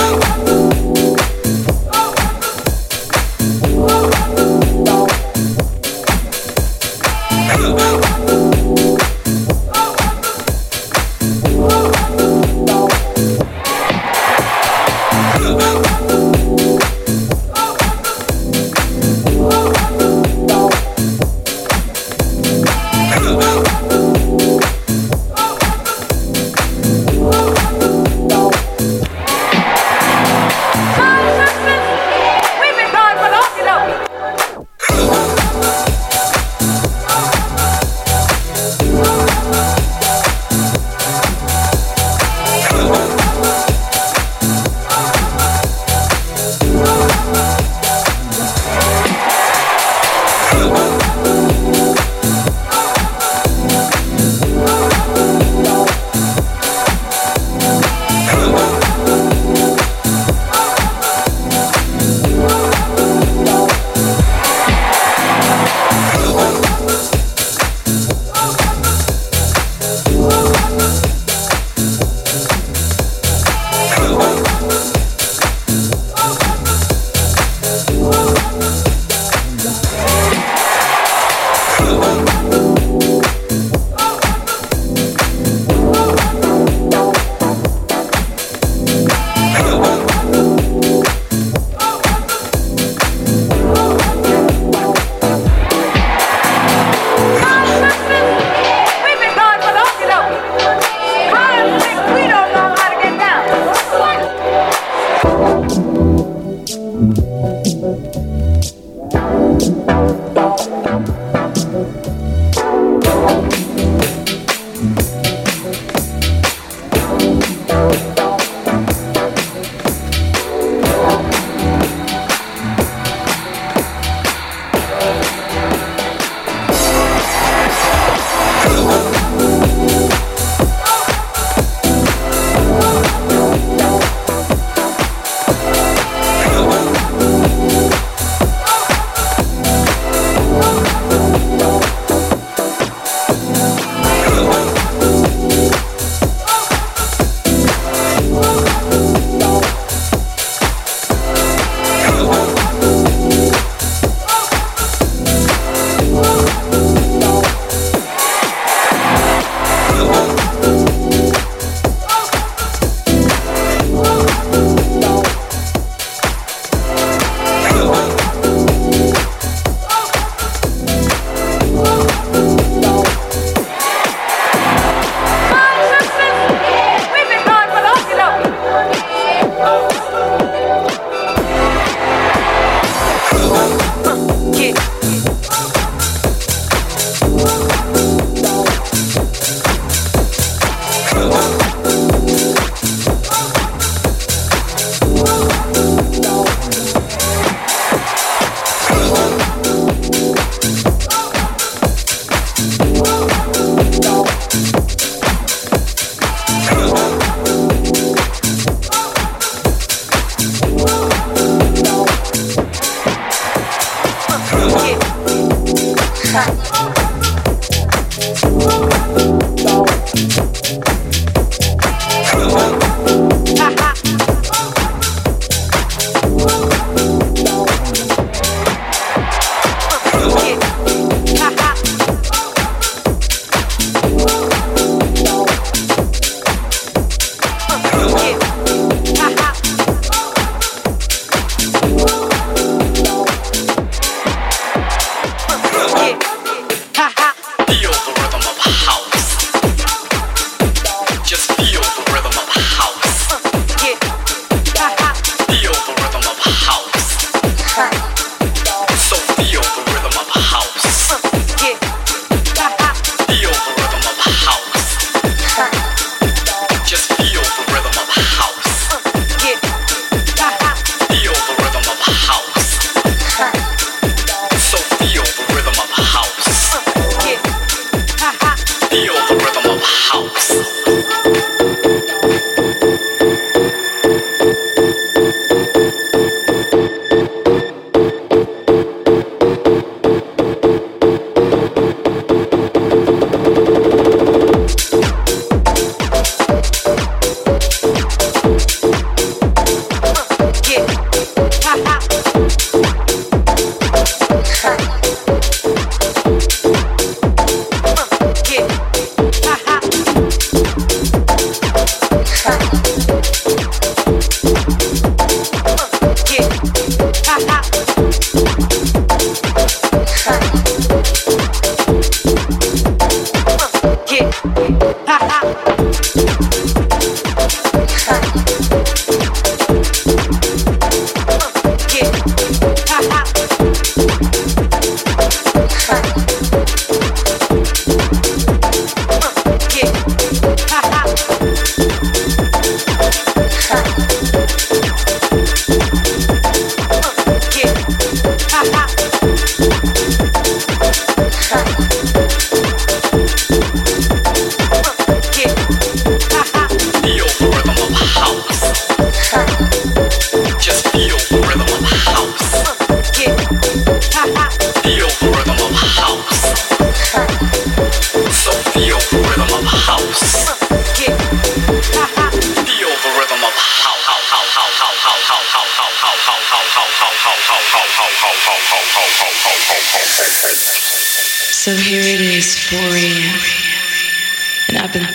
Woo!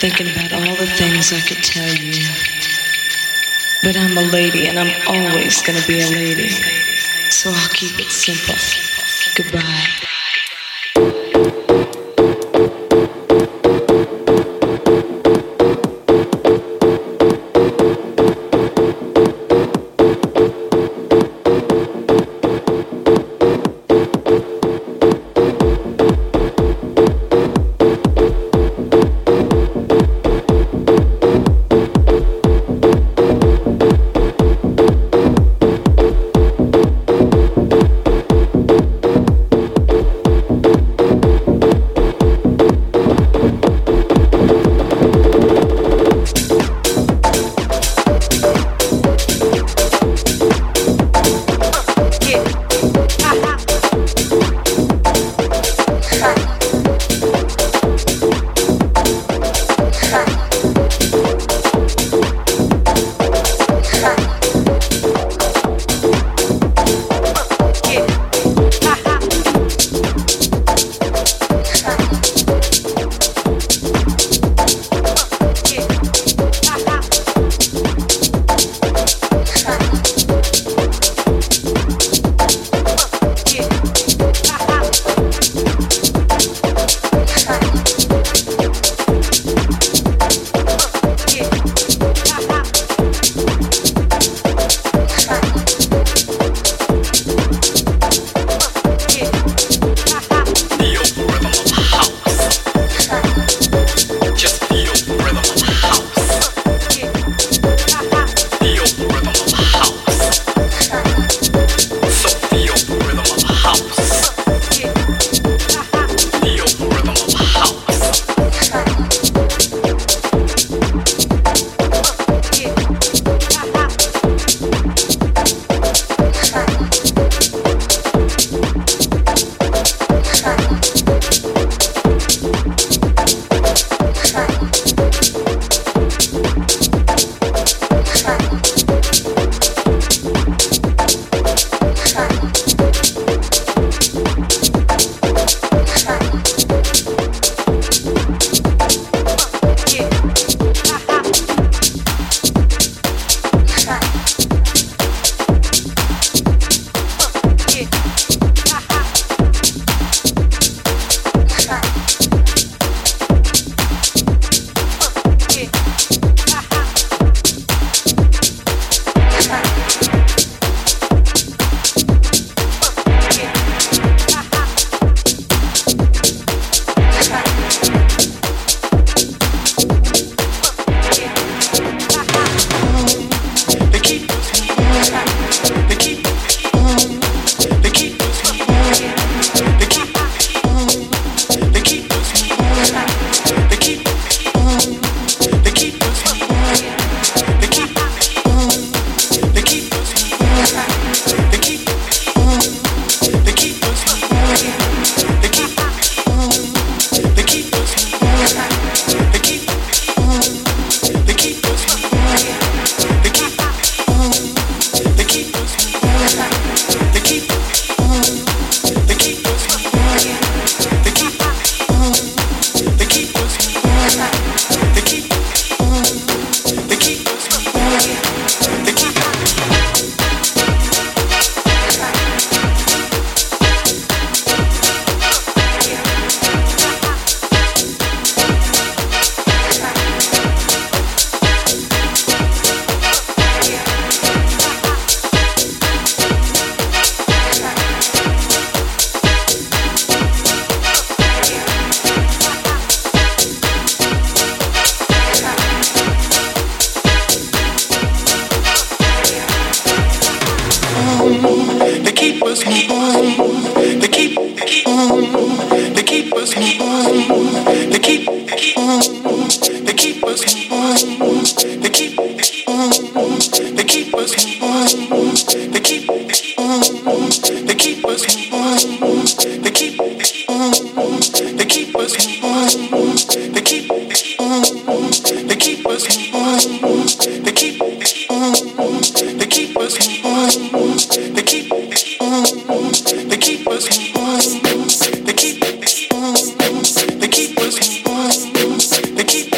Thinking about all the things I could tell you. But I'm a lady and I'm always gonna be a lady. So I'll keep it simple. Goodbye. They keep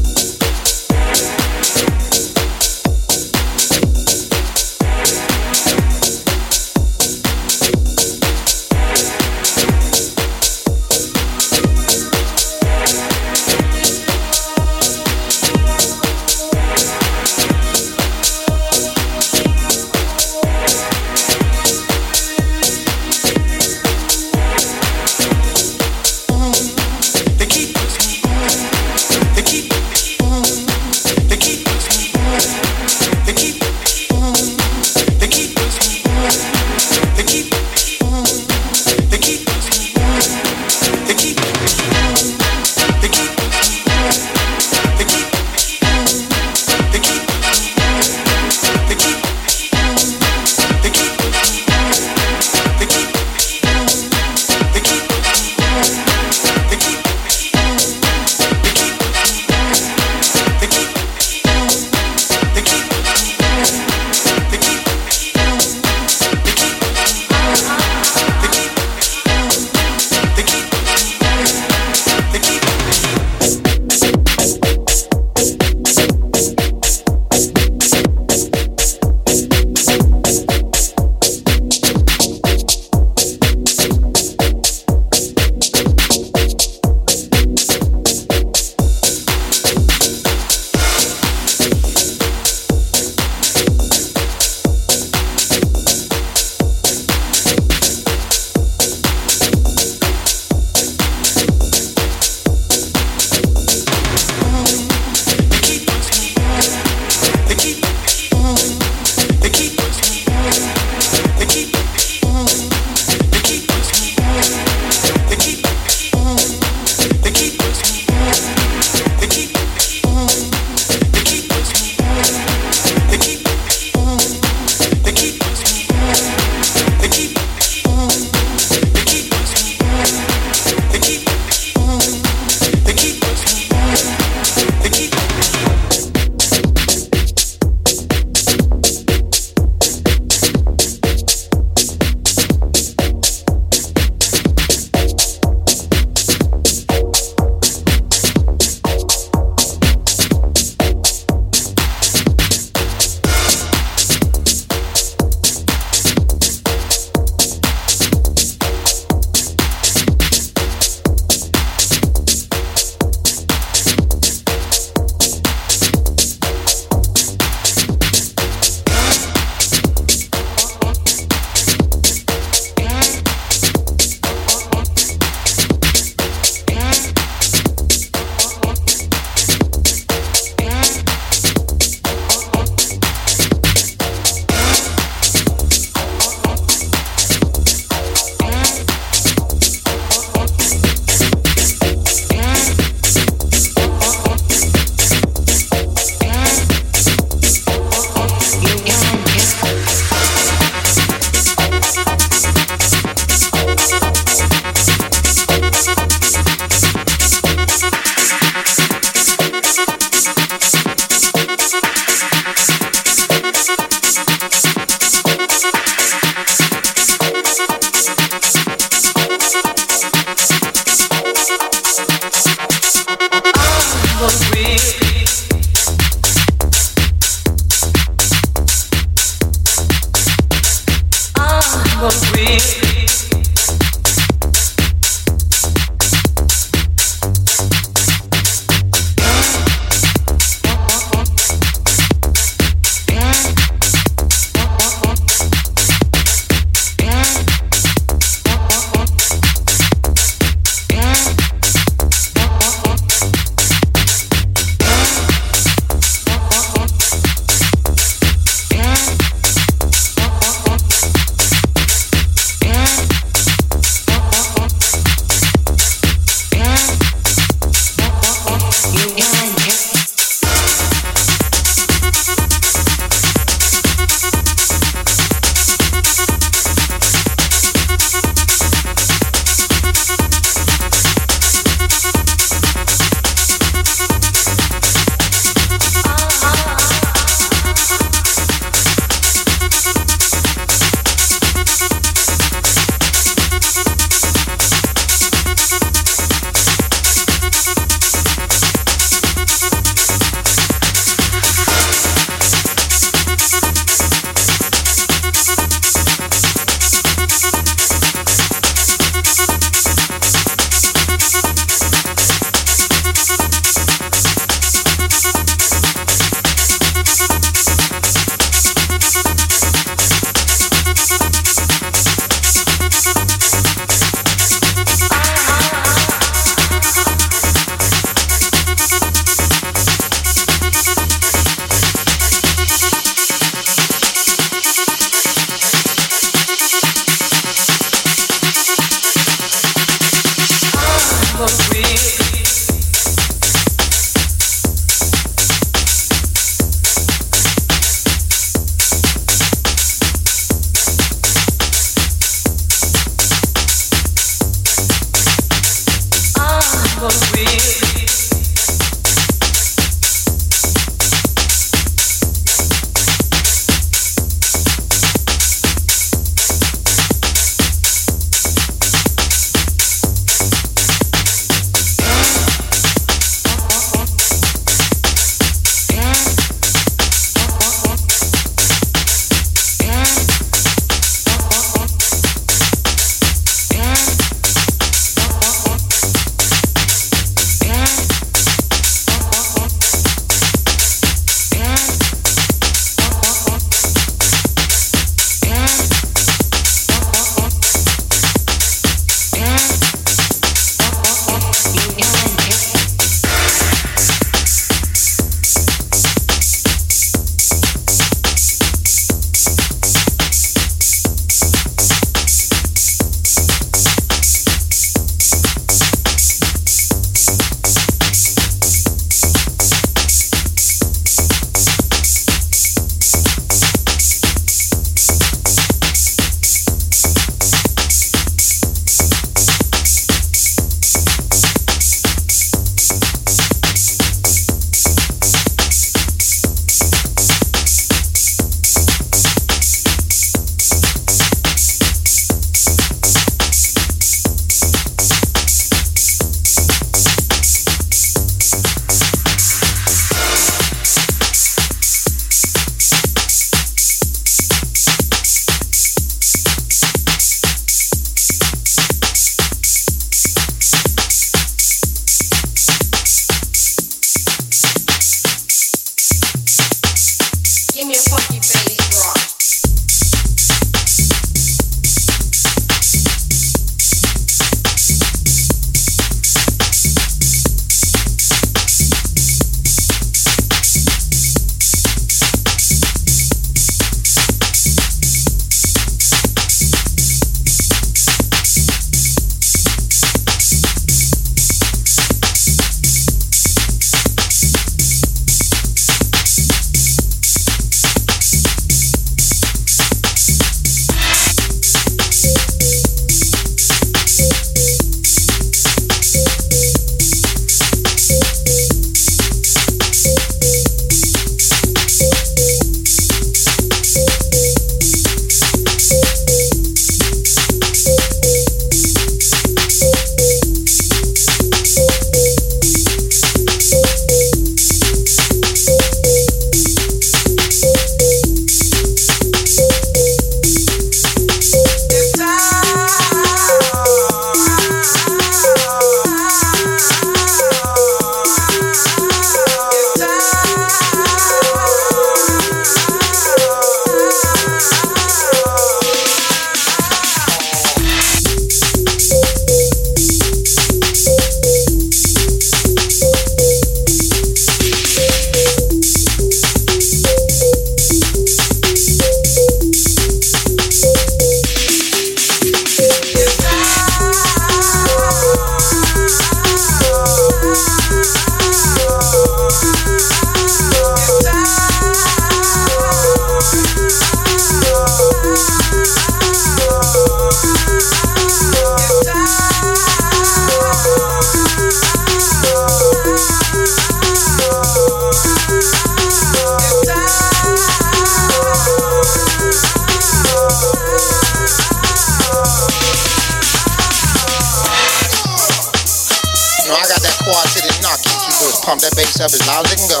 up as loud as can go.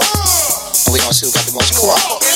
And we gonna see who got the most core.